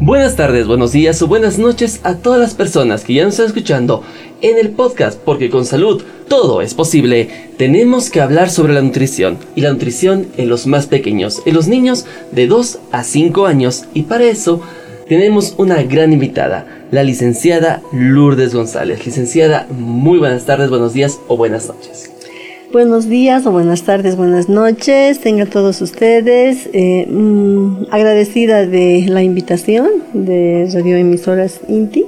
Buenas tardes, buenos días o buenas noches a todas las personas que ya nos están escuchando en el podcast porque con salud todo es posible. Tenemos que hablar sobre la nutrición y la nutrición en los más pequeños, en los niños de 2 a 5 años y para eso tenemos una gran invitada, la licenciada Lourdes González. Licenciada, muy buenas tardes, buenos días o buenas noches. Buenos días o buenas tardes, buenas noches, tengan todos ustedes. Eh, mm, agradecida de la invitación de Radio Emisoras INTI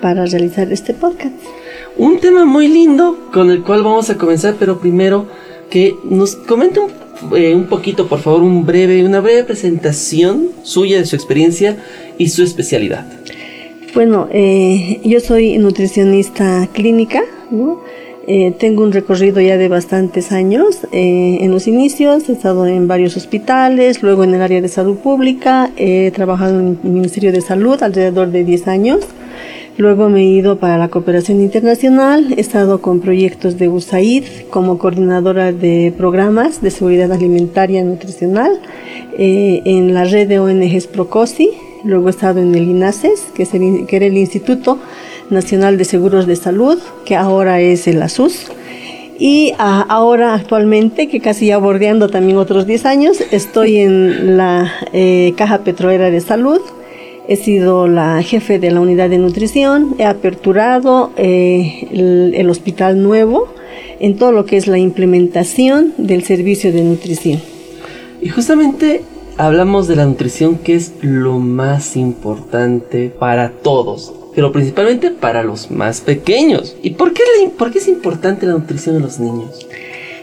para realizar este podcast. Un tema muy lindo con el cual vamos a comenzar, pero primero que nos comente un, eh, un poquito, por favor, un breve, una breve presentación suya de su experiencia y su especialidad. Bueno, eh, yo soy nutricionista clínica, ¿no? Eh, tengo un recorrido ya de bastantes años. Eh, en los inicios he estado en varios hospitales, luego en el área de salud pública, he trabajado en el Ministerio de Salud alrededor de 10 años. Luego me he ido para la cooperación internacional, he estado con proyectos de USAID como coordinadora de programas de seguridad alimentaria y nutricional eh, en la red de ONGs PROCOSI. Luego he estado en el INACES, que, es el, que era el Instituto Nacional de Seguros de Salud, que ahora es el ASUS. Y ah, ahora actualmente, que casi ya bordeando también otros 10 años, estoy en la eh, Caja Petrolera de Salud. He sido la jefe de la unidad de nutrición, he aperturado eh, el, el hospital nuevo en todo lo que es la implementación del servicio de nutrición. Y justamente hablamos de la nutrición que es lo más importante para todos, pero principalmente para los más pequeños. ¿Y por qué, por qué es importante la nutrición en los niños?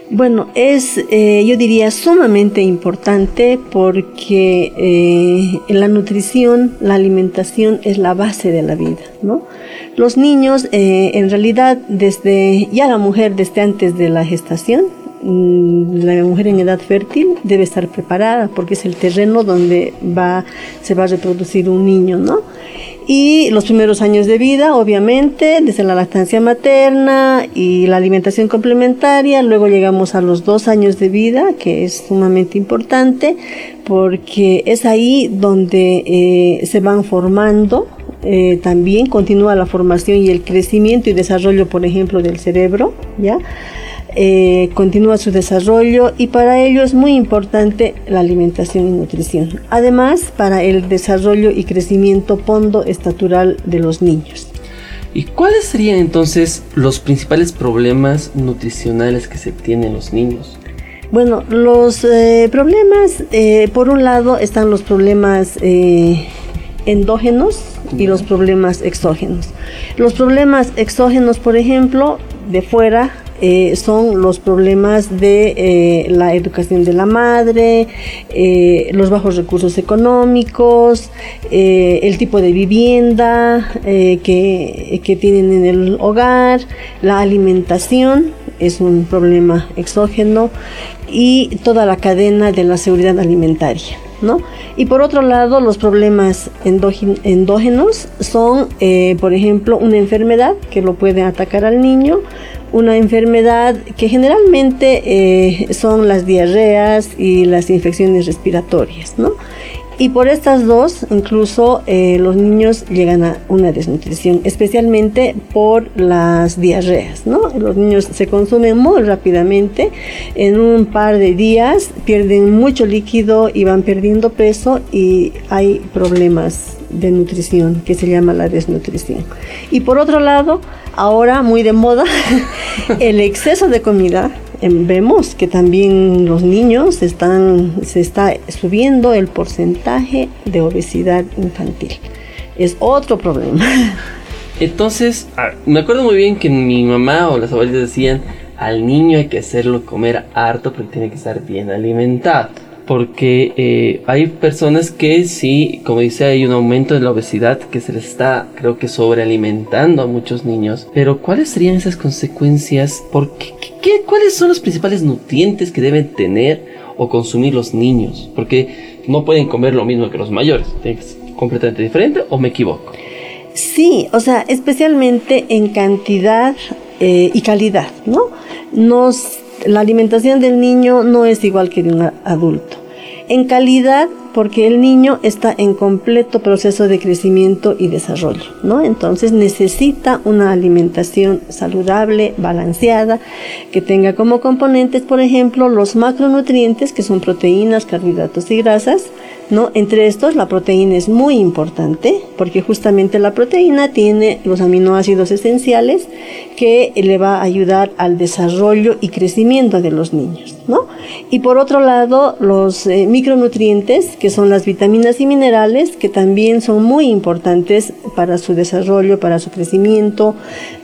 Bueno, es, eh, yo diría, sumamente importante porque eh, la nutrición, la alimentación es la base de la vida, ¿no? Los niños, eh, en realidad, desde, ya la mujer desde antes de la gestación, mm, la mujer en edad fértil debe estar preparada porque es el terreno donde va, se va a reproducir un niño, ¿no? Y los primeros años de vida, obviamente, desde la lactancia materna y la alimentación complementaria. Luego llegamos a los dos años de vida, que es sumamente importante, porque es ahí donde eh, se van formando. Eh, también continúa la formación y el crecimiento y desarrollo, por ejemplo, del cerebro, ¿ya? Eh, continúa su desarrollo y para ello es muy importante la alimentación y nutrición. Además, para el desarrollo y crecimiento pondo estatural de los niños. ¿Y cuáles serían entonces los principales problemas nutricionales que se tienen los niños? Bueno, los eh, problemas, eh, por un lado, están los problemas endógenos y los problemas exógenos. Los problemas exógenos, por ejemplo, de fuera, eh, son los problemas de eh, la educación de la madre, eh, los bajos recursos económicos, el tipo de vivienda que, que tienen en el hogar, la alimentación es un problema exógeno y toda la cadena de la seguridad alimentaria. ¿No? Y por otro lado, los problemas endógenos son, por ejemplo, una enfermedad que lo puede atacar al niño, una enfermedad que generalmente eh, son las diarreas y las infecciones respiratorias, ¿no? Y por estas dos, incluso eh, los niños llegan a una desnutrición, especialmente por las diarreas, ¿no? Los niños se consumen muy rápidamente, en un par de días pierden mucho líquido y van perdiendo peso y hay problemas de nutrición que se llama la desnutrición. Y por otro lado, ahora muy de moda, el exceso de comida. Em, vemos que también los niños están, se está subiendo el porcentaje de obesidad infantil. Es otro problema. Entonces, me acuerdo muy bien que mi mamá o las abuelitas decían, al niño hay que hacerlo comer harto porque tiene que estar bien alimentado. Porque eh, hay personas que sí, como dice, hay un aumento de la obesidad que se les está, creo que, sobrealimentando a muchos niños. Pero, ¿cuáles serían esas consecuencias? ¿Por qué, ¿Cuáles son los principales nutrientes que deben tener o consumir los niños? Porque no pueden comer lo mismo que los mayores. ¿Es completamente diferente o me equivoco? Sí, o sea, especialmente en cantidad eh, y calidad, ¿no? Nos la alimentación del niño no es igual que de un adulto. En calidad, porque el niño está en completo proceso de crecimiento y desarrollo, ¿no? Entonces necesita una alimentación saludable, balanceada, que tenga como componentes, por ejemplo, los macronutrientes, que son proteínas, carbohidratos y grasas, ¿no? Entre estos, la proteína es muy importante porque justamente la proteína tiene los aminoácidos esenciales que le va a ayudar al desarrollo y crecimiento de los niños, ¿no? Y por otro lado, los eh, micronutrientes, que son las vitaminas y minerales, que también son muy importantes para su desarrollo, para su crecimiento,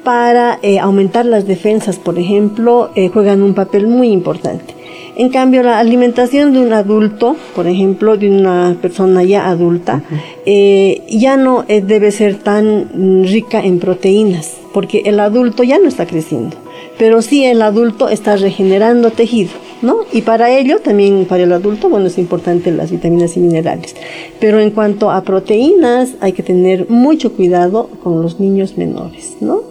para eh, aumentar las defensas, por ejemplo, eh, juegan un papel muy importante. En cambio, la alimentación de un adulto, por ejemplo, de una persona ya adulta, eh, ya no eh, debe ser tan rica en proteínas, porque el adulto ya no está creciendo, pero sí el adulto está regenerando tejido. ¿No? Y para ello, también para el adulto, bueno, es importante las vitaminas y minerales. Pero en cuanto a proteínas, hay que tener mucho cuidado con los niños menores, ¿no?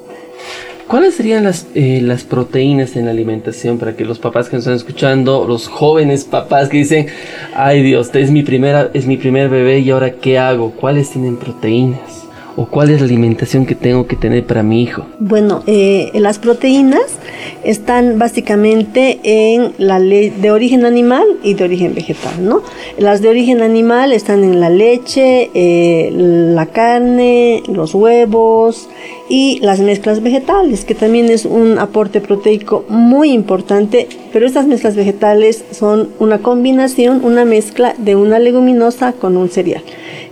¿Cuáles serían las, eh, las proteínas en la alimentación para que los papás que nos están escuchando, los jóvenes papás que dicen, ay Dios, es mi, primera, es mi primer bebé y ahora qué hago? ¿Cuáles tienen proteínas? ¿O cuál es la alimentación que tengo que tener para mi hijo? Bueno, eh, las proteínas están básicamente en la ley de origen animal y de origen vegetal, ¿no? Las de origen animal están en la leche, eh, la carne, los huevos y las mezclas vegetales, que también es un aporte proteico muy importante, pero estas mezclas vegetales son una combinación, una mezcla de una leguminosa con un cereal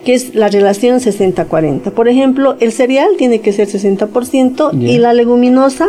que es la relación 60-40. Por ejemplo, el cereal tiene que ser 60% y la leguminosa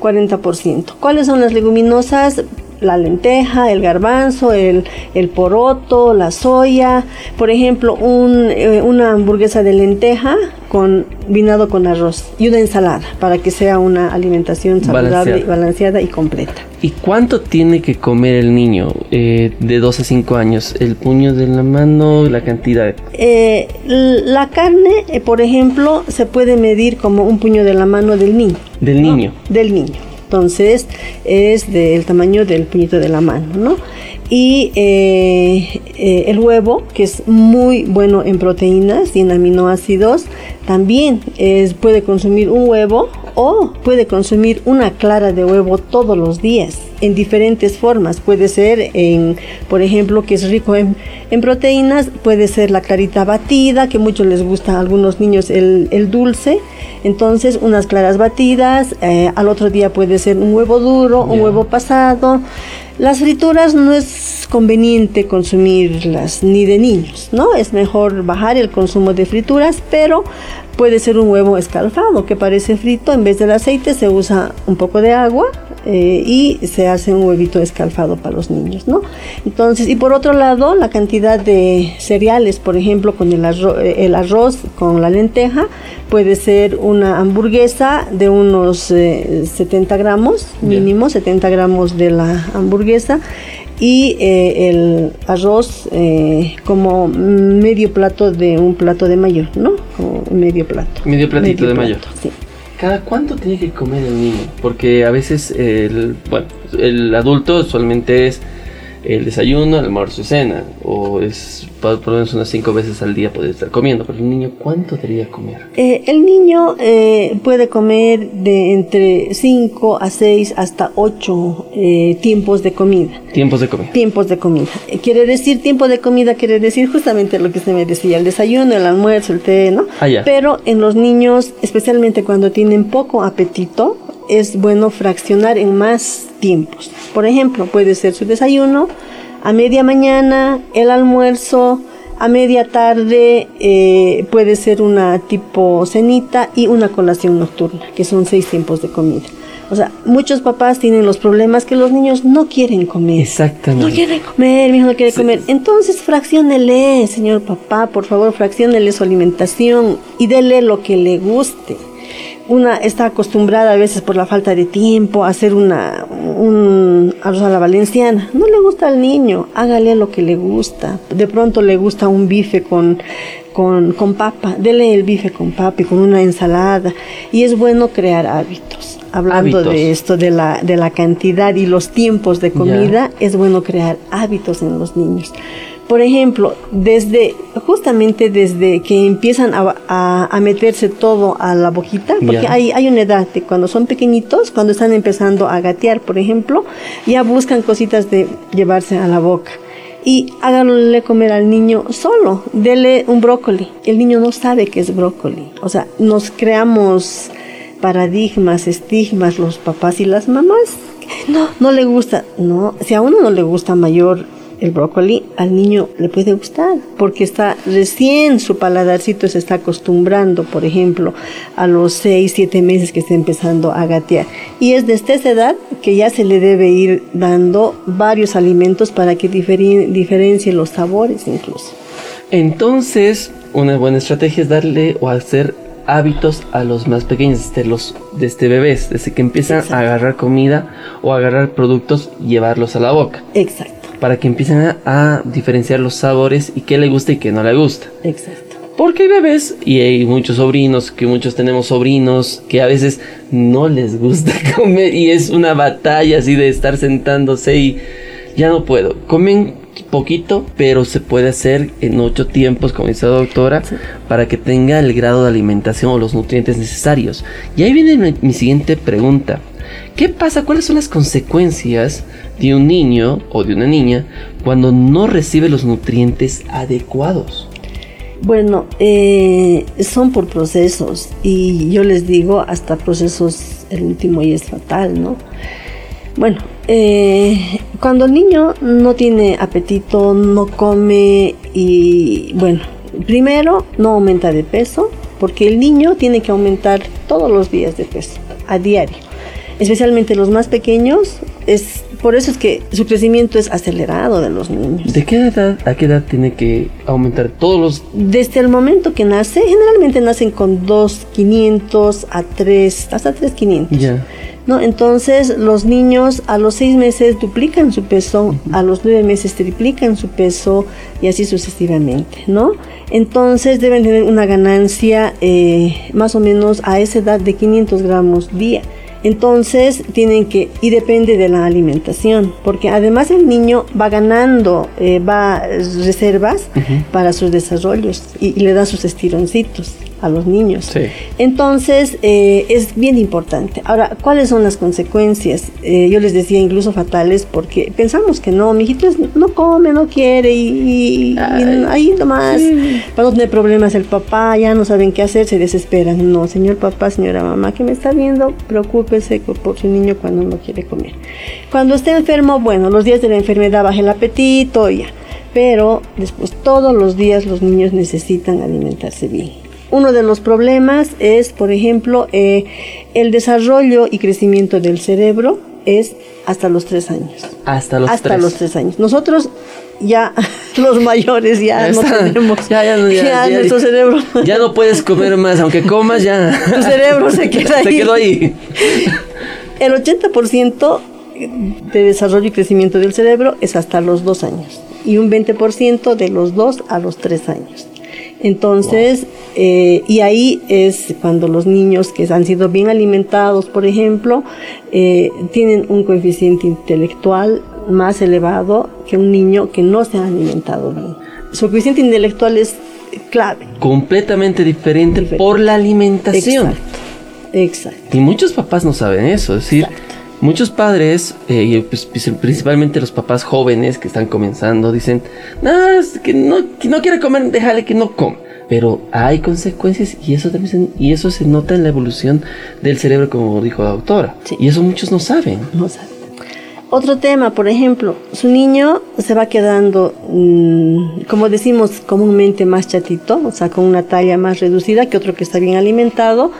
40%. ¿Cuáles son las leguminosas? La lenteja, el garbanzo, el, el poroto, la soya. Por ejemplo, un, eh, una hamburguesa de lenteja con vinado con arroz y una ensalada para que sea una alimentación saludable, balanceada, y completa. ¿Y cuánto tiene que comer el niño eh, de 2 a 5 años? ¿El puño de la mano, la cantidad? Eh, la carne, por ejemplo, se puede medir como un puño de la mano del niño. ¿Del niño? Del niño. Entonces es del tamaño del puñito de la mano, ¿no? Y eh, eh, el huevo, que es muy bueno en proteínas y en aminoácidos, también es, puede consumir un huevo o puede consumir una clara de huevo todos los días en diferentes formas. Puede ser, en, por ejemplo, que es rico en, proteínas, puede ser la clarita batida, que mucho les gusta a algunos niños el, el dulce. Entonces, unas claras batidas, eh, al otro día puede ser un huevo duro, un huevo pasado. Las frituras no es conveniente consumirlas ni de niños, ¿no? Es mejor bajar el consumo de frituras, pero puede ser un huevo escalfado que parece frito, en vez del aceite se usa un poco de agua eh, y se hace un huevito escalfado para los niños, ¿no? Entonces, y por otro lado, la cantidad de cereales, por ejemplo, con el arroz, el arroz con la lenteja, puede ser una hamburguesa de unos 70 eh, gramos, mínimo 70 gramos de la hamburguesa y eh, el arroz eh, como medio plato de un plato de mayor, ¿no? Como medio plato. Medio platito de mayor. Sí. ¿Cada cuánto tiene que comer el niño? Porque a veces el, bueno, el adulto solamente es el desayuno, el almuerzo y cena, o es por, lo menos unas cinco veces al día puede estar comiendo, pero el niño ¿cuánto debería comer? Eh, el niño eh, puede comer de entre 5 a 6 hasta 8 eh, tiempos de comida. Tiempos de comida. Tiempos de comida. quiere decir, tiempo de comida quiere decir justamente lo que se me decía, el desayuno, el almuerzo, el té, ¿no? Ah, pero en los niños, especialmente cuando tienen poco apetito, es bueno fraccionar en más tiempos. Por ejemplo, puede ser su desayuno, a media mañana, el almuerzo, a media tarde eh, puede ser una tipo cenita y una colación nocturna, que son seis tiempos de comida. O sea, muchos papás tienen los problemas que los niños no quieren comer. Exactamente. No quieren comer, mi hijo no quiere comer. Entonces, fracciónele, señor papá, por favor, fracciónele su alimentación y dele lo que le guste una está acostumbrada a veces por la falta de tiempo a hacer una un arroz a la valenciana. No le gusta al niño, hágale lo que le gusta. De pronto le gusta un bife con, con, con papa, dele el bife con papa y con una ensalada. Y es bueno crear hábitos. Hablando Hábitos. de esto, de la, de la cantidad y los tiempos de comida, es bueno crear hábitos en los niños. Por ejemplo, desde, justamente desde que empiezan a, a- a meterse todo a la boquita, porque hay, hay una edad de cuando son pequeñitos, cuando están empezando a gatear, por ejemplo, ya buscan cositas de llevarse a la boca. Y háganle comer al niño solo, dele un brócoli. El niño no sabe qué es brócoli. O sea, nos creamos paradigmas, estigmas, los papás y las mamás. No, no le gusta. No, si a uno no le gusta mayor el brócoli, al niño le puede gustar, porque está recién su paladarcito se está acostumbrando, por ejemplo, a los 6, 7 meses que está empezando a gatear. Y es desde esa edad que ya se le debe ir dando varios alimentos para que diferen- diferencie los sabores incluso. Entonces, una buena estrategia es darle o hacer hábitos a los más pequeños, desde los desde bebés, desde que empiezan Exacto. a agarrar comida o a agarrar productos y llevarlos a la boca, Exacto, para que empiecen a, a diferenciar los sabores y qué le gusta y qué no le gusta. exacto. Porque hay bebés y hay muchos sobrinos, que muchos tenemos sobrinos que a veces no les gusta comer y es una batalla así de estar sentándose y ya no puedo. Comen poquito, pero se puede hacer en ocho tiempos, como dice la doctora, para que tenga el grado de alimentación o los nutrientes necesarios. Y ahí viene mi, mi siguiente pregunta. ¿Qué pasa? ¿Cuáles son las consecuencias de un niño o de una niña cuando no recibe los nutrientes adecuados? Bueno, eh, son por procesos y yo les digo hasta procesos, el último y es fatal, ¿no? Bueno, eh, cuando el niño no tiene apetito, no come y bueno, primero no aumenta de peso porque el niño tiene que aumentar todos los días de peso, a diario. Especialmente los más pequeños, es por eso es que su crecimiento es acelerado de los niños. ¿De qué edad a qué edad tiene que aumentar todos los Desde el momento que nace, generalmente nacen con 2.500 a 3, hasta 3.500. ya? ¿no? Entonces los niños a los 6 meses duplican su peso, a los 9 meses triplican su peso y así sucesivamente, ¿no? Entonces deben tener una ganancia eh, más o menos a esa edad de 500 gramos día. Entonces tienen que, y depende de la alimentación, porque además el niño va ganando, eh, va reservas para sus desarrollos y, y le da sus estironcitos a los niños. Sí. Entonces eh, es bien importante. Ahora, ¿cuáles son las consecuencias? Eh, yo les decía incluso fatales porque pensamos que no, mi hijito es- no come, no quiere y, y- y Ay, ahí nomás para no tener problemas el papá, ya no saben qué hacer, se desesperan. No, señor papá, señora mamá que me está viendo, preocúpese por, su niño cuando no quiere comer. Cuando esté enfermo, bueno, los días de la enfermedad baja el apetito ya. Pero después todos los días los niños necesitan alimentarse bien. Uno de los problemas es, por ejemplo, eh, el desarrollo y crecimiento del cerebro es hasta los tres años. Hasta los hasta tres. los tres años. Nosotros ya, los mayores, ya, Ya no está. tenemos. Ya, ya no- ya- ya- nuestro cerebro. Ya no puedes comer más, aunque comas ya. Tu cerebro se queda Se ahí. quedó ahí. El 80% de desarrollo y crecimiento del cerebro es hasta los dos años y un 20% de los dos a los tres años. Entonces, eh, y ahí es cuando los niños que han sido bien alimentados, por ejemplo, eh, tienen un coeficiente intelectual más elevado que un niño que no se ha alimentado bien. Su coeficiente intelectual es clave. Completamente diferente Diferente. por la alimentación. Exacto. Exacto. Y muchos papás no saben eso. Es decir, muchos padres, eh, y pues, pues, principalmente los papás jóvenes que están comenzando, dicen, no, es que no, que no quiere comer, déjale que no coma. Pero hay consecuencias y eso también se, y eso se nota en la evolución del cerebro, como dijo la doctora. Sí. Y eso muchos no saben. No. Otro tema, por ejemplo, su niño se va quedando, mm, como decimos comúnmente, más chatito, o sea, con una talla más reducida que otro que está bien alimentado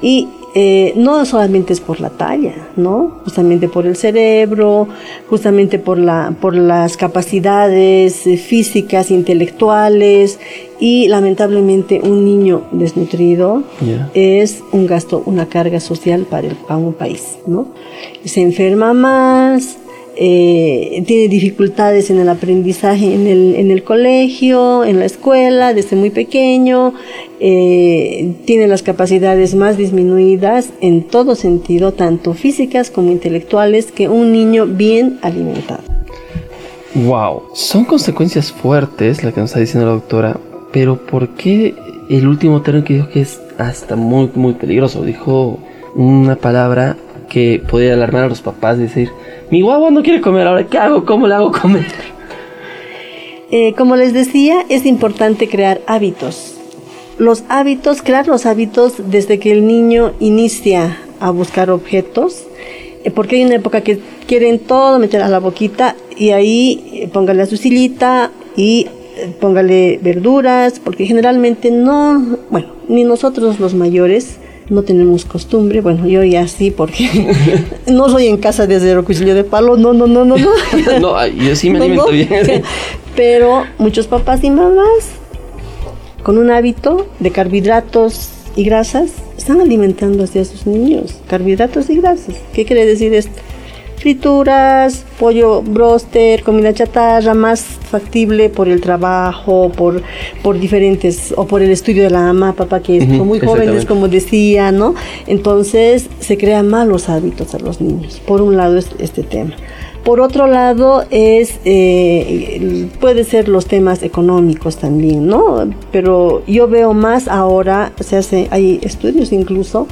y eh, no solamente es por la talla, ¿no? Justamente por el cerebro, justamente por, la, por las capacidades eh, físicas, intelectuales y lamentablemente un niño desnutrido es un gasto, una carga social para, el, para un país, ¿no? Se enferma más, eh, tiene dificultades en el aprendizaje en el, en el colegio, en la escuela, desde muy pequeño, eh, tiene las capacidades más disminuidas en todo sentido, tanto físicas como intelectuales, que un niño bien alimentado. Wow, son consecuencias fuertes la que nos está diciendo la doctora, pero ¿por qué el último término que dijo que es hasta muy, muy peligroso? Dijo una palabra que podría alarmar a los papás, decir, mi guagua no quiere comer, ahora ¿qué hago? ¿Cómo le hago comer? Eh, como les decía, es importante crear hábitos. Los hábitos, crear los hábitos desde que el niño inicia a buscar objetos, eh, porque hay una época que quieren todo meter a la boquita y ahí eh, póngale a su sillita y eh, póngale verduras, porque generalmente no, bueno, ni nosotros los mayores no tenemos costumbre, bueno, yo ya sí, porque no soy en casa de cero cuchillo de palo, no, no, no, no, no. no, yo sí me No, alimento no. bien. Pero muchos papás y mamás con un hábito de carbohidratos y grasas están alimentando así a sus niños. Carbohidratos y grasas. ¿Qué quiere decir esto? Frituras, pollo broster, comida chatarra, más factible por el trabajo, por, por diferentes, o por el estudio de la mamá, papá, que es muy jóvenes, como decía, ¿no? Entonces se crean malos hábitos a los niños. Por un lado es este tema. Por otro lado, es eh, puede ser los temas económicos también, ¿no? Pero yo veo más ahora, se hace, hay estudios incluso,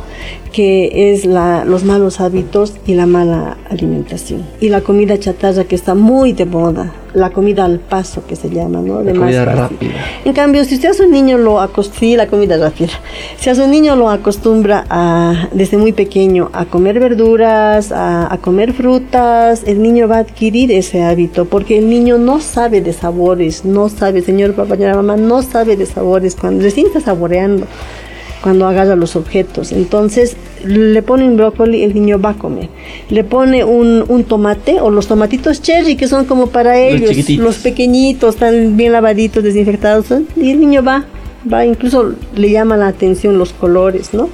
que es la, los malos hábitos y la mala alimentación. Y la comida chatarra que está muy de moda, la comida al paso que se llama, ¿no? La De más comida fácil. rápida. En cambio, si usted a su niño lo acostumbra, sí, la comida rápida, si a su niño lo acostumbra a, desde muy pequeño a comer verduras, a, a comer frutas, el niño va a adquirir ese hábito, porque el niño no sabe de sabores, no sabe, señor papá, señora mamá, no sabe de sabores, cuando recién está saboreando, cuando agarra los objetos. Entonces, le pone un brócoli, el niño va a comer. Le pone un, un tomate o los tomatitos cherry, que son como para ellos, chiquititos. los pequeñitos, están bien lavaditos, desinfectados, y el niño va, va, incluso le llama la atención los colores, ¿no?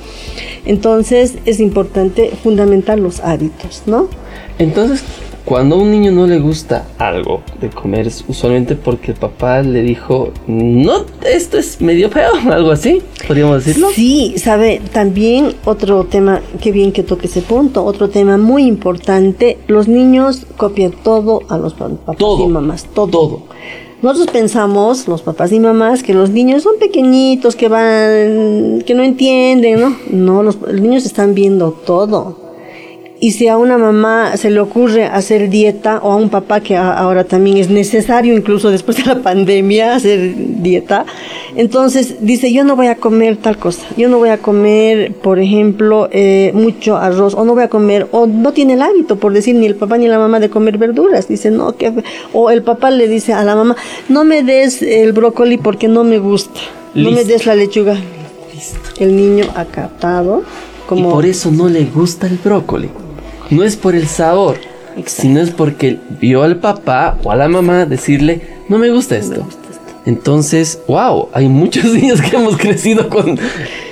Entonces es importante fundamentar los hábitos, ¿no? Entonces, cuando a un niño no le gusta algo de comer, es usualmente porque el papá le dijo, no, esto es medio feo, algo así, podríamos decirlo. Sí, sabe, también otro tema, qué bien que toque ese punto, otro tema muy importante, los niños copian todo a los pa- papás Todo, y mamás, todo. todo. Nosotros pensamos, los papás y mamás, que los niños son pequeñitos, que van, que no entienden, ¿no? No, los, los niños están viendo todo. Y si a una mamá se le ocurre hacer dieta, o a un papá que ahora también es necesario, incluso después de la pandemia, hacer dieta, entonces dice, yo no voy a comer tal cosa, yo no voy a comer, por ejemplo, eh, mucho arroz, o no voy a comer, o no tiene el hábito, por decir, ni el papá ni la mamá de comer verduras, dice, no, que, o el papá le dice a la mamá, no me des el brócoli porque no me gusta, no me Listo. des la lechuga. El niño ha captado como... Y por eso no le gusta el brócoli. No es por el sabor, Exacto. sino es porque vio al papá o a la mamá decirle, no me gusta esto. Entonces, wow, hay muchos niños que hemos crecido con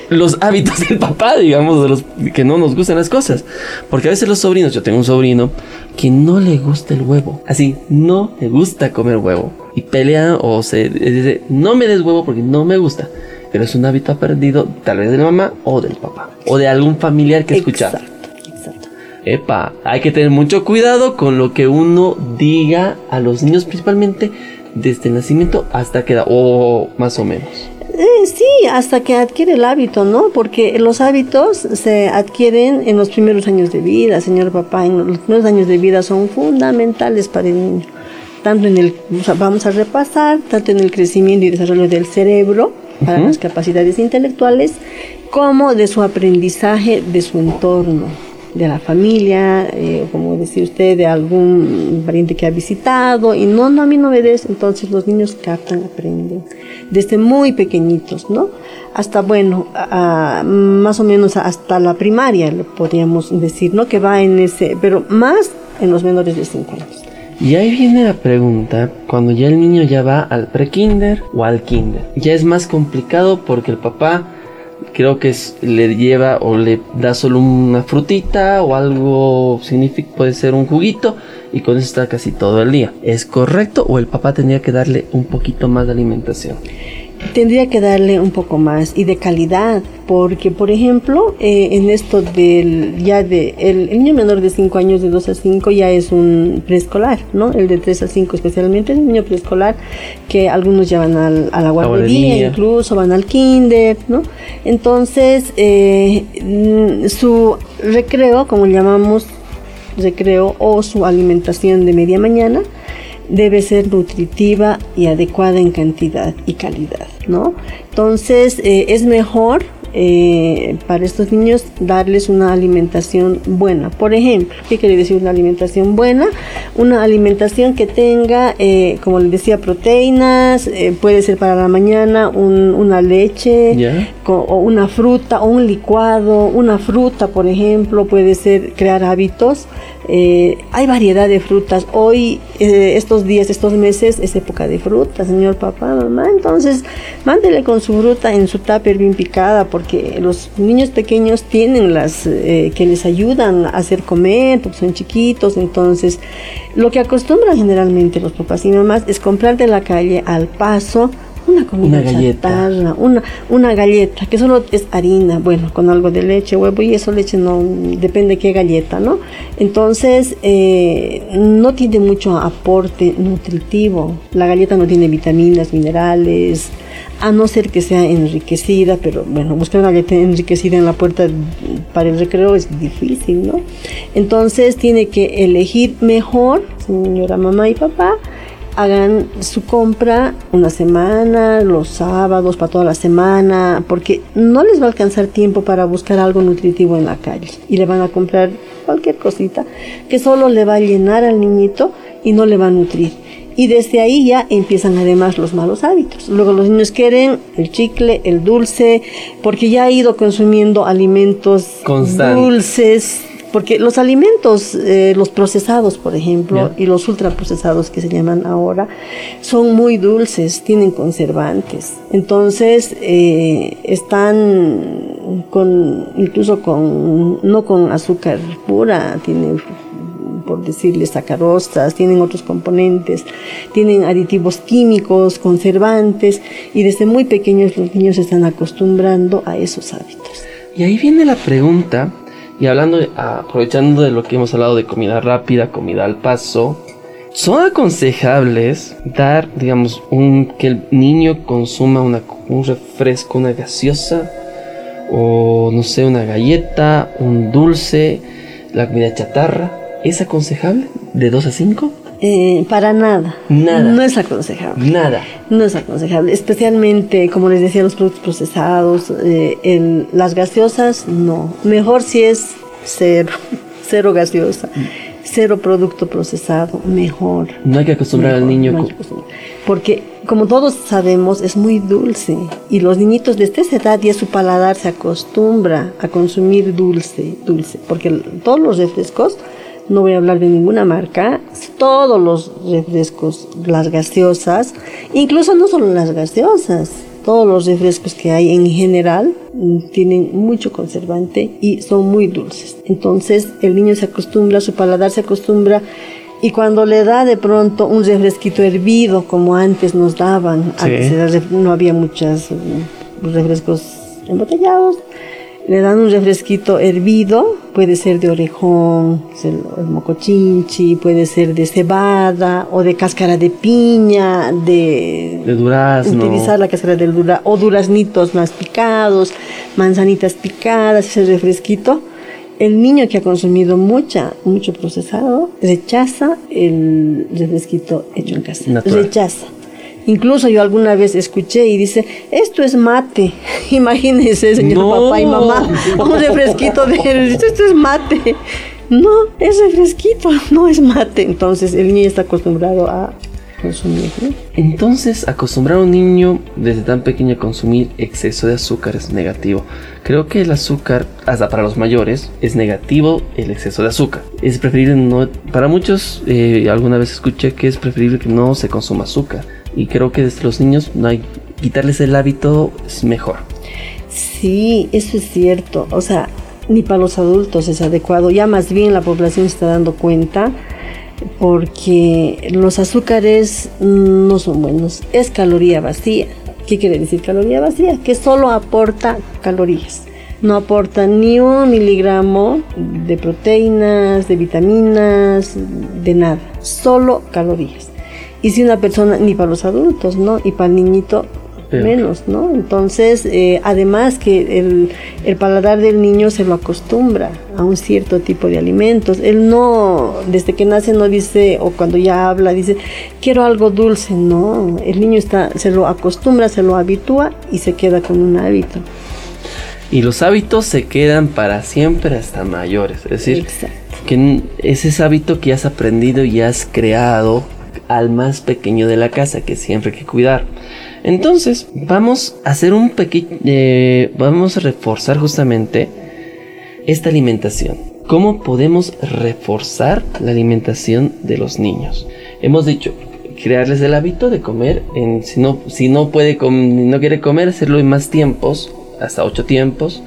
los hábitos del papá, digamos, de los que no nos gustan las cosas. Porque a veces los sobrinos, yo tengo un sobrino que no le gusta el huevo. Así, no le gusta comer huevo. Y pelea o se dice, no me des huevo porque no me gusta. Pero es un hábito aprendido tal vez de la mamá o del papá. O de algún familiar que escuchaba. Epa, hay que tener mucho cuidado con lo que uno diga a los niños, principalmente desde el nacimiento hasta que edad, o más o menos. Eh, sí, hasta que adquiere el hábito, ¿no? Porque los hábitos se adquieren en los primeros años de vida, señor papá. En los primeros años de vida son fundamentales para el niño. Tanto en el, o sea, vamos a repasar, tanto en el crecimiento y desarrollo del cerebro, para las capacidades intelectuales, como de su aprendizaje de su entorno. De la familia, eh, como decía usted, de algún pariente que ha visitado, y no, no, a mí no me des, entonces los niños captan, aprenden, desde muy pequeñitos, ¿no? Hasta, bueno, más o menos hasta la primaria, podríamos decir, ¿no? Que va en ese, pero más en los menores de 5 años. Y ahí viene la pregunta, cuando ya el niño ya va al pre-kinder o al kinder. Ya es más complicado porque el papá creo que le lleva o le da solo una frutita o algo significa puede ser un juguito y con eso está casi todo el día. ¿Es correcto o el papá tendría que darle un poquito más de alimentación? Tendría que darle un poco más y de calidad, porque por ejemplo, eh, en esto del ya de el, niño menor de 5 años de 2 a 5 ya es un preescolar, ¿no? El de 3 a 5 especialmente es un niño preescolar que algunos ya van al, a la guardería, incluso van al kinder, ¿no? Entonces, eh, mm, su recreo, como llamamos recreo o su alimentación de media mañana, debe ser nutritiva y adecuada en cantidad y calidad, ¿no? Entonces eh, es mejor eh, para estos niños darles una alimentación buena. Por ejemplo, ¿qué quiere decir una alimentación buena? Una alimentación que tenga, eh, como les decía, proteínas, eh, puede ser para la mañana una leche o una fruta o un licuado, una fruta, por ejemplo, puede ser crear hábitos. hay variedad de frutas. Hoy, estos días, estos meses, es época de frutas, señor papá, mamá. Entonces, mándele con su fruta en su tupper bien picada, porque que los niños pequeños tienen las eh, que les ayudan a hacer comer, porque son chiquitos, entonces lo que acostumbran generalmente los papás y mamás es comprar de la calle al paso una comida una galleta. una, una galleta que solo es harina, bueno, con algo de leche, huevo y eso leche no, depende qué galleta, ¿no? Entonces, eh, no tiene mucho aporte nutritivo. La galleta no tiene vitaminas, minerales, a no ser que sea enriquecida, pero bueno, buscar una galleta enriquecida en la puerta para el recreo es difícil, ¿no? Entonces tiene que elegir mejor, señora mamá y papá, hagan su compra una semana, los sábados, para toda la semana, porque no les va a alcanzar tiempo para buscar algo nutritivo en la calle y le van a comprar cualquier cosita que solo le va a llenar al niñito y no le va a nutrir. Y desde ahí ya empiezan además los malos hábitos. Luego los niños quieren el chicle, el dulce, porque ya ha ido consumiendo alimentos dulces, porque los alimentos, eh, los procesados, por ejemplo, y los ultraprocesados que se llaman ahora, son muy dulces, tienen conservantes. Entonces, eh, están con, incluso con, no con azúcar pura, tienen por decirles sacarosas, tienen otros componentes, tienen aditivos químicos, conservantes, y desde muy pequeños los niños se están acostumbrando a esos hábitos. Y ahí viene la pregunta, y hablando, aprovechando de lo que hemos hablado de comida rápida, comida al paso, ¿son aconsejables dar, digamos, un, que el niño consuma una, un refresco, una gaseosa, o no sé, una galleta, un dulce, la comida chatarra? ¿Es aconsejable de 2 a 5? Eh, para nada. Nada. No es aconsejable. Nada. No es aconsejable. Especialmente, como les decía, los productos procesados, eh, las gaseosas, no. Mejor si es cero, cero gaseosa, cero producto procesado, mejor. No hay que acostumbrar al niño. porque, como todos sabemos, es muy dulce. Y los niñitos desde esa edad ya su paladar se acostumbra a consumir dulce, dulce. Porque todos los refrescos no voy a hablar de ninguna marca, todos los refrescos, las gaseosas, incluso no solo las gaseosas, todos los refrescos que hay en general tienen mucho conservante y son muy dulces. Entonces el niño se acostumbra, su paladar se acostumbra y cuando le da de pronto un refresquito hervido como antes nos daban, antes no había muchos mm, refrescos embotellados, le dan un refresquito hervido, puede ser de orejón, el, mocochinchi, puede ser de cebada o de cáscara de piña, de, de durazno. Utilizar la cáscara del durazno o duraznitos más picados, manzanitas picadas, ese refresquito. El niño que ha consumido mucha, mucho procesado rechaza el refresquito hecho en casa. Rechaza Incluso yo alguna vez escuché y dice, esto es mate. Imagínense, señor papá y mamá, un refresquito de él. Esto es mate. No, es refresquito, no es mate. Entonces el niño está acostumbrado a consumir. Entonces, acostumbrar a un niño desde tan pequeño a consumir exceso de azúcar es negativo. Creo que el azúcar, hasta para los mayores, es negativo el exceso de azúcar. Es preferible no. Para muchos, eh, alguna vez escuché que es preferible que no se consuma azúcar. Y creo que desde los niños hay quitarles el hábito es mejor. Sí, eso es cierto. O sea, ni para los adultos es adecuado. Ya más bien la población se está dando cuenta porque los azúcares no son buenos. Es caloría vacía. ¿Qué quiere decir caloría vacía? Que solo aporta calorías. No aporta ni un miligramo de proteínas, de vitaminas, de nada. Solo calorías. Y si una persona, ni para los adultos, ¿no? Y para el niñito, menos, ¿no? Entonces, eh, además que el, el, paladar del niño se lo acostumbra a un cierto tipo de alimentos. Él no, desde que nace no dice, o cuando ya habla, dice, quiero algo dulce, no. El niño está, se lo acostumbra, se lo habitúa y se queda con un hábito. Y los hábitos se quedan para siempre hasta mayores. Es decir, que es ese hábito que has aprendido y has creado al más pequeño de la casa, que siempre hay que cuidar. Entonces, vamos a hacer un pequeño. Eh, vamos a reforzar justamente esta alimentación. ¿Cómo podemos reforzar la alimentación de los niños? Hemos dicho, crearles el hábito de comer. En, si, no, si no puede no quiere comer, hacerlo en más tiempos, hasta ocho tiempos.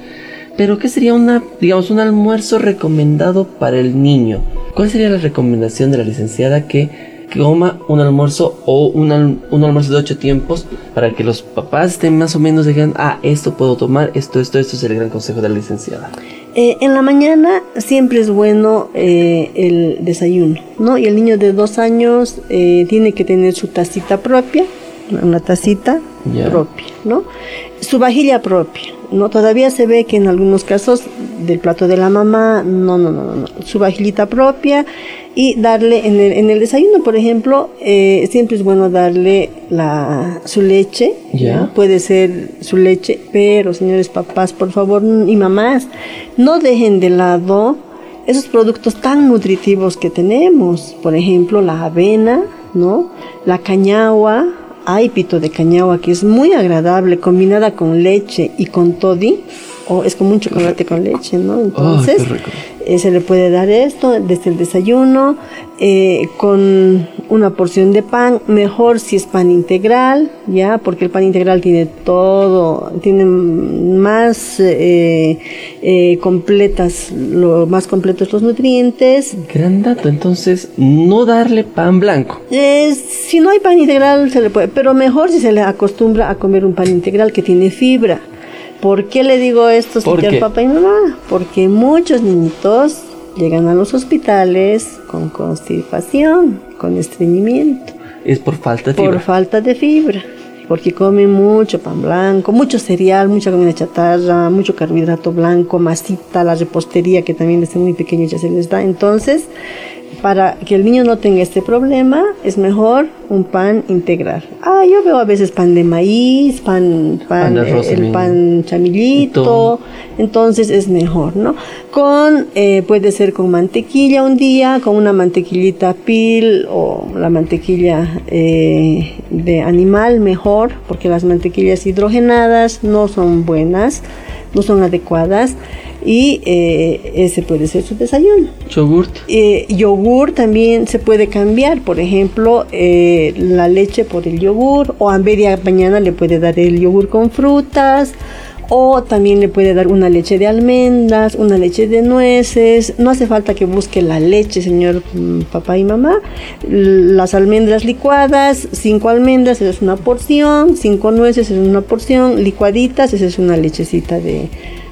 Pero ¿qué sería una, digamos, un almuerzo recomendado para el niño? ¿Cuál sería la recomendación de la licenciada que coma un almuerzo o un, almuerzo de ocho tiempos para que los papás estén más o menos digan, ah, esto puedo tomar, esto, esto, esto es el gran consejo de la licenciada. Eh, en la mañana siempre es bueno eh, el desayuno, ¿no? Y el niño de dos años eh, tiene que tener su tacita propia, una tacita propia, ¿no? Su vajilla propia, ¿no? Todavía se ve que en algunos casos del plato de la mamá, no, no, no, no, su vajillita propia y darle en el, en el desayuno, por ejemplo, eh, siempre es bueno darle la, su leche, ¿Ya? puede ser su leche, pero señores papás, por favor, y mamás, no dejen de lado esos productos tan nutritivos que tenemos, por ejemplo, la avena, ¿no? La cañagua, hay pito de cañagua que es muy agradable combinada con leche y con toddy o es como un chocolate con leche, ¿no? Entonces, eh, se le puede dar esto desde el desayuno, eh, con una porción de pan, mejor si es pan integral, ¿ya? Porque el pan integral tiene todo, tiene más eh, completas, lo más completos los nutrientes. Gran dato, entonces, no darle pan blanco. si no hay pan integral, se le puede, pero mejor si se le acostumbra a comer un pan integral que tiene fibra. ¿Por qué le digo esto, señor papá y mamá? Porque muchos niñitos llegan a los hospitales con constipación, con estreñimiento. Es por falta de fibra. Por falta de fibra. Porque comen mucho pan blanco, mucho cereal, mucha comida chatarra, mucho carbohidrato blanco, masita, la repostería que también desde muy pequeño ya se les da. Entonces, para que el niño no tenga este problema, es mejor un pan integral. Ah, yo veo a veces pan de maíz, pan, pan, el pan chamillito, entonces es mejor, ¿no? Con, eh, puede ser con mantequilla un día, con una mantequillita pil o la mantequilla eh, de animal mejor, porque las mantequillas hidrogenadas no son buenas, no son adecuadas y eh, ese puede ser su desayuno. Yogurt. Eh, yogur también se puede cambiar, por ejemplo, eh, la leche por el yogur o a media mañana le puede dar el yogur con frutas o también le puede dar una leche de almendras, una leche de nueces. No hace falta que busque la leche, señor mm, papá y mamá. Las almendras licuadas, cinco almendras, esa es una porción, cinco nueces, es una porción, licuaditas, esa es una lechecita de,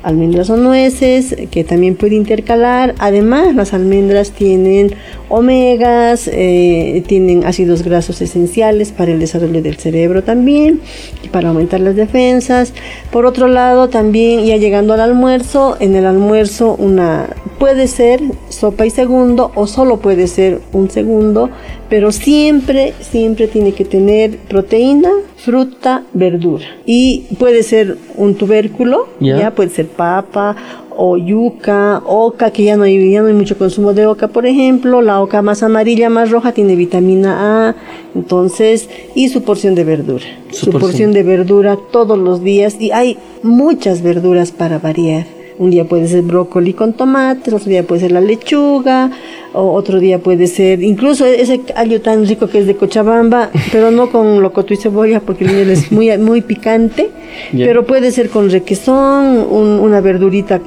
almendras o nueces que también puede intercalar. Además, las almendras tienen omegas, eh, tienen ácidos grasos esenciales para el desarrollo del cerebro también y para aumentar las defensas. Por otro lado, también ya llegando al almuerzo, en el almuerzo una puede ser sopa y segundo o solo puede ser un segundo, pero siempre, siempre tiene que tener proteína, fruta, verdura. Y puede ser un tubérculo, Ya. ya puede ser papa o yuca, oca, que ya no, hay, ya no hay mucho consumo de oca, por ejemplo, la oca más amarilla, más roja, tiene vitamina A, entonces, y su porción de verdura. Su Su, porción. porción de verdura todos los días, y hay muchas verduras para variar. Un día puede ser brócoli con tomate, otro día puede ser la lechuga, o otro día puede ser incluso ese allo tan rico que es de Cochabamba, pero no con locoto y cebolla porque el miel es muy, muy picante, pero puede ser con requesón, un- una verdurita,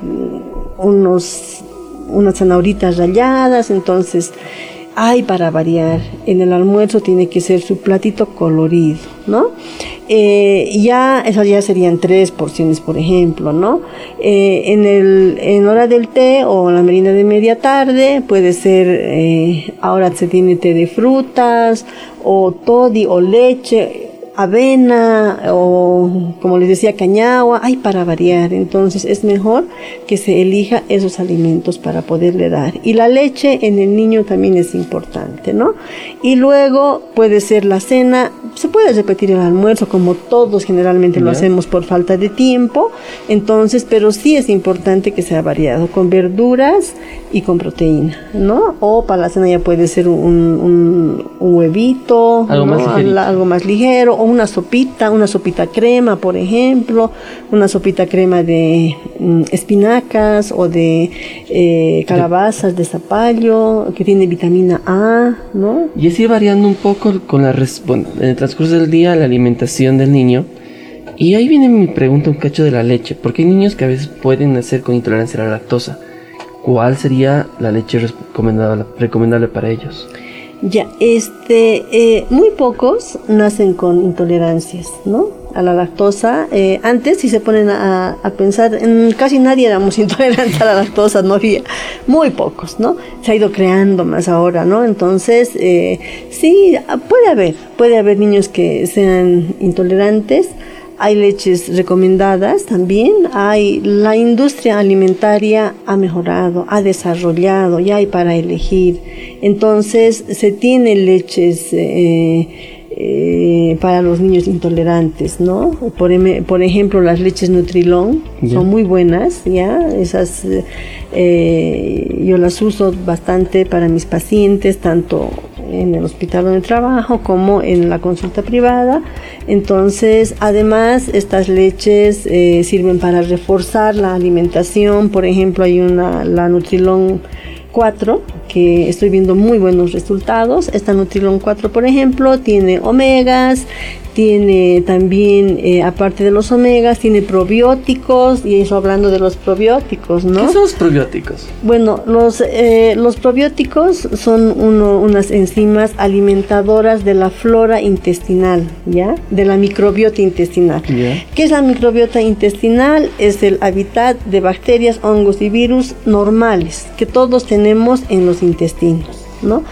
unos, unas zanahoritas ralladas, entonces hay para variar. En el almuerzo tiene que ser su platito colorido, ¿no? Eh, ya, esas ya serían tres porciones, por ejemplo, ¿no? Eh, en, el, en hora del té o la merienda de media tarde puede ser, eh, ahora se tiene té de frutas o toddy o leche avena o como les decía cañagua, hay para variar, entonces es mejor que se elija esos alimentos para poderle dar. Y la leche en el niño también es importante, ¿no? Y luego puede ser la cena, se puede repetir el almuerzo como todos generalmente lo hacemos por falta de tiempo, entonces, pero sí es importante que sea variado con verduras y con proteína, ¿no? O para la cena ya puede ser un, un- un huevito, Algo más ¿no? ligerito. Al- algo más ligero, o una sopita, una sopita crema, por ejemplo, una sopita crema de mm, espinacas o de eh, calabazas de zapallo, que tiene vitamina A, ¿no? Y así variando un poco con la bueno, en el transcurso del día la alimentación del niño. Y ahí viene mi pregunta un cacho de la leche, porque hay niños que a veces pueden nacer con intolerancia a la lactosa. ¿Cuál sería la leche recomendable, recomendable para ellos? Ya, este, eh, muy pocos nacen con intolerancias, ¿no? A la lactosa. Eh, antes, si se ponen a, a pensar, en casi nadie éramos intolerantes a la lactosa, no había, muy pocos, ¿no? Se ha ido creando más ahora, ¿no? Entonces, eh, sí, puede haber, puede haber niños que sean intolerantes. Hay leches recomendadas también, hay la industria alimentaria ha mejorado, ha desarrollado, ya hay para elegir. Entonces se tienen leches eh, eh, para los niños intolerantes, ¿no? Por, em- por ejemplo, las leches Nutrilón son muy buenas, ¿ya? Esas eh, yo las uso bastante para mis pacientes, tanto en el hospital donde trabajo como en la consulta privada. Entonces, además, estas leches eh, sirven para reforzar la alimentación. Por ejemplo, hay una, la Nutrilón 4, que estoy viendo muy buenos resultados. Esta Nutrilón 4, por ejemplo, tiene omegas, tiene también, eh, aparte de los omegas, tiene probióticos, y eso hablando de los probióticos, ¿no? ¿Qué son los probióticos? Bueno, los, eh, los probióticos son uno- unas enzimas alimentadoras de la flora intestinal, ¿ya? De la microbiota intestinal. ¿Qué es la microbiota intestinal? Es el hábitat de bacterias, hongos y virus normales que todos tenemos en los intestinos, ¿no?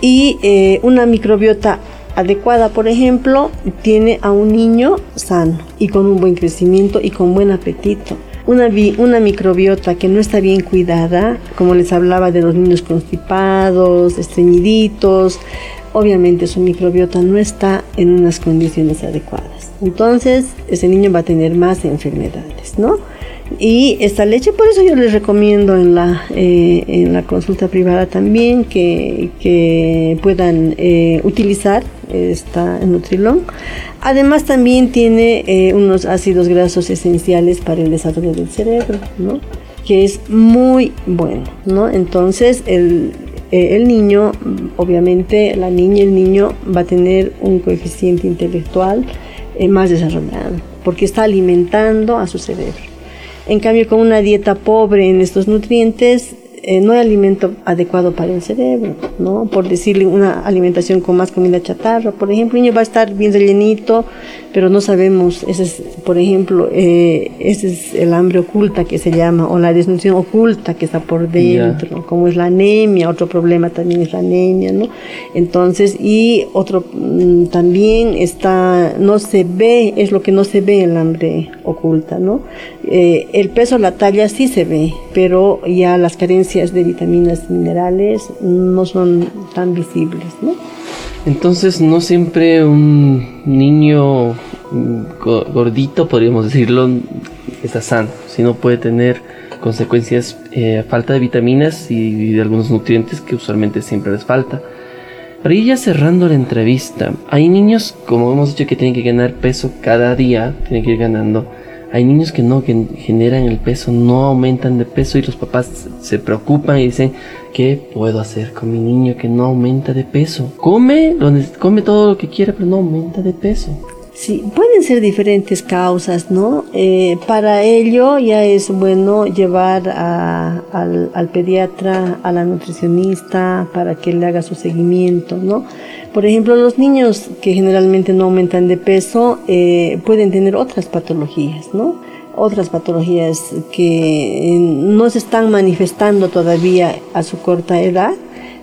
Y eh, una microbiota adecuada, por ejemplo, tiene a un niño sano y con un buen crecimiento y con buen apetito. Una, una microbiota que no está bien cuidada, como les hablaba de los niños constipados, estreñiditos, obviamente su microbiota no está en unas condiciones adecuadas. Entonces, ese niño va a tener más enfermedades, ¿no? Y esta leche, por eso yo les recomiendo en la, eh, en la consulta privada también que, que puedan eh, utilizar esta Nutrilón. Además también tiene eh, unos ácidos grasos esenciales para el desarrollo del cerebro, ¿no? Que es muy bueno, ¿no? Entonces el, el niño, obviamente la niña, el niño va a tener un coeficiente intelectual más desarrollado, porque está alimentando a su cerebro. En cambio, con una dieta pobre en estos nutrientes, eh, no hay alimento adecuado para el cerebro, ¿no? Por decirle una alimentación con más comida chatarra, por ejemplo, el niño va a estar bien rellenito, pero no sabemos, ese es, por ejemplo, eh, ese es el hambre oculta que se llama, o la desnutrición oculta que está por dentro, como es la anemia, otro problema también es la anemia, ¿no? Entonces, y otro mm, también está, no se ve, es lo que no se ve el hambre oculta, ¿no? Eh, el peso, la talla sí se ve, pero ya las carencias de vitaminas minerales no son tan visibles, ¿no? Entonces no siempre un niño gordito, podríamos decirlo, está sano, sino puede tener consecuencias, eh, falta de vitaminas y de algunos nutrientes que usualmente siempre les falta. Ir ya cerrando la entrevista, hay niños, como hemos dicho, que tienen que ganar peso cada día, tienen que ir ganando hay niños que no, que generan el peso, no aumentan de peso y los papás se preocupan y dicen, ¿qué puedo hacer con mi niño que no aumenta de peso? Come, come todo lo que quiera, pero no aumenta de peso. Sí, pueden ser diferentes causas, ¿no? Eh, para ello ya es bueno llevar al, al, pediatra, a la nutricionista, para que le haga su seguimiento, ¿no? Por ejemplo, los niños que generalmente no aumentan de peso eh, pueden tener otras patologías, ¿no? Otras patologías que no se están manifestando todavía a su corta edad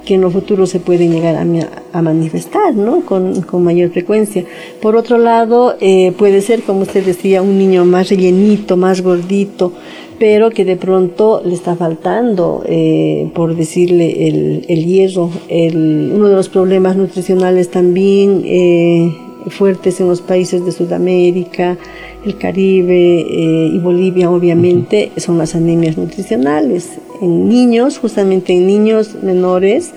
que en lo futuro se pueden llegar a, manifestar ¿no? con, con, mayor frecuencia. Por otro lado, eh, puede ser, como usted decía, un niño más rellenito, más gordito, pero que de pronto le está faltando, eh, por decirle, el, el hierro. El, uno de los problemas nutricionales también eh, fuertes en los países de Sudamérica, el Caribe y Bolivia, obviamente, son las anemias nutricionales en niños, justamente en niños menores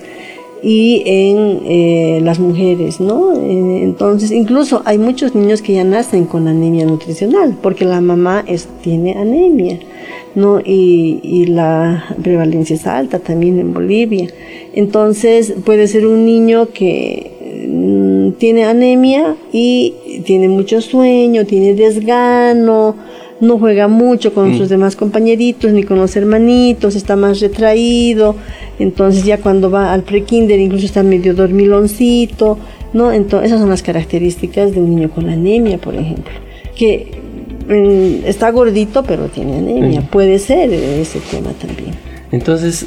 y en eh, las mujeres, ¿no? Eh, entonces, incluso hay muchos niños que ya nacen con anemia nutricional, porque la mamá tiene anemia, ¿no? Y, y la prevalencia es alta también en Bolivia. Entonces, puede ser un niño que mm, tiene anemia y tiene mucho sueño, tiene desgano, no juega mucho con mm. sus demás compañeritos ni con los hermanitos, está más retraído, entonces ya cuando va al prekinder incluso está medio dormiloncito, ¿no? Entonces esas son las características de un niño con anemia, por ejemplo, que mm, está gordito pero tiene anemia, mm. puede ser ese tema también. Entonces,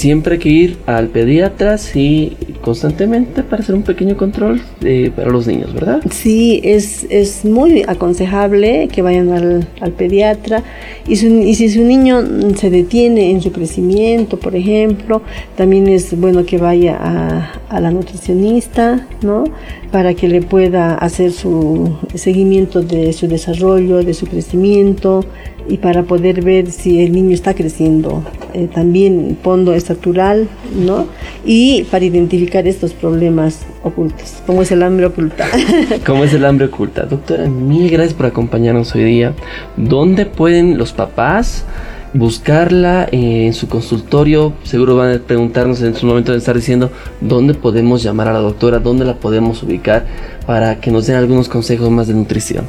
siempre hay que ir al pediatra sí constantemente para hacer un pequeño control eh, para los niños, ¿verdad? Sí, es, es muy aconsejable que vayan al, al pediatra y, y, si su niño se detiene en su crecimiento, por ejemplo, también es bueno que vaya a la nutricionista, ¿no? Para que le pueda hacer su seguimiento de su desarrollo, de su crecimiento, y para poder ver si el niño está creciendo eh, también fondo estatural, ¿no? Y para identificar estos problemas ocultos, como es el hambre oculta. como es el hambre oculta. Doctora, mil gracias por acompañarnos hoy día. ¿Dónde pueden los papás buscarla eh, en su consultorio? Seguro van a preguntarnos en su momento de estar diciendo dónde podemos llamar a la doctora, dónde la podemos ubicar para que nos den algunos consejos más de nutrición.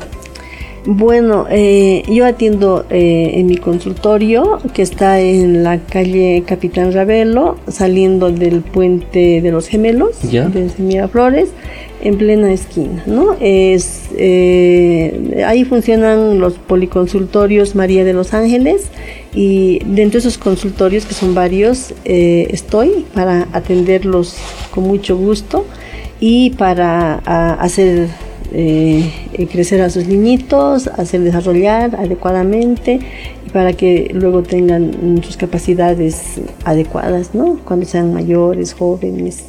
Bueno, eh, yo atiendo eh, en mi consultorio que está en la calle Capitán Ravelo, saliendo del puente de los gemelos de Flores, en plena esquina, ¿no? Es, eh, ahí funcionan los policonsultorios María de los Ángeles y dentro de esos consultorios, que son varios, estoy para atenderlos con mucho gusto y para hacer eh, crecer a sus niñitos, hacer desarrollar adecuadamente para que luego tengan sus capacidades adecuadas, ¿no? Cuando sean mayores, jóvenes.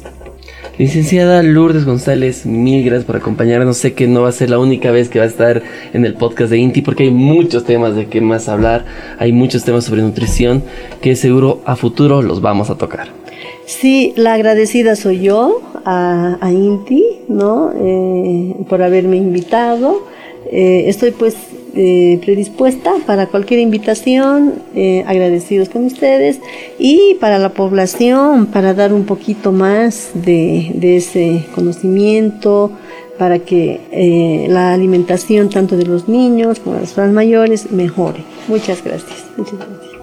Licenciada Lourdes González, mil gracias por acompañarnos. Sé que no va a ser la única vez que va a estar en el podcast de Inti porque hay muchos temas de qué más hablar, hay muchos temas sobre nutrición que seguro a futuro los vamos a tocar. Sí, la agradecida soy yo a, Inti, ¿no? Eh, por haberme invitado. Eh, estoy pues eh, predispuesta para cualquier invitación, agradecidos con ustedes y para la población, para dar un poquito más de, de ese conocimiento, para que la alimentación tanto de los niños como de las personas mayores mejore. Muchas gracias. Muchas gracias.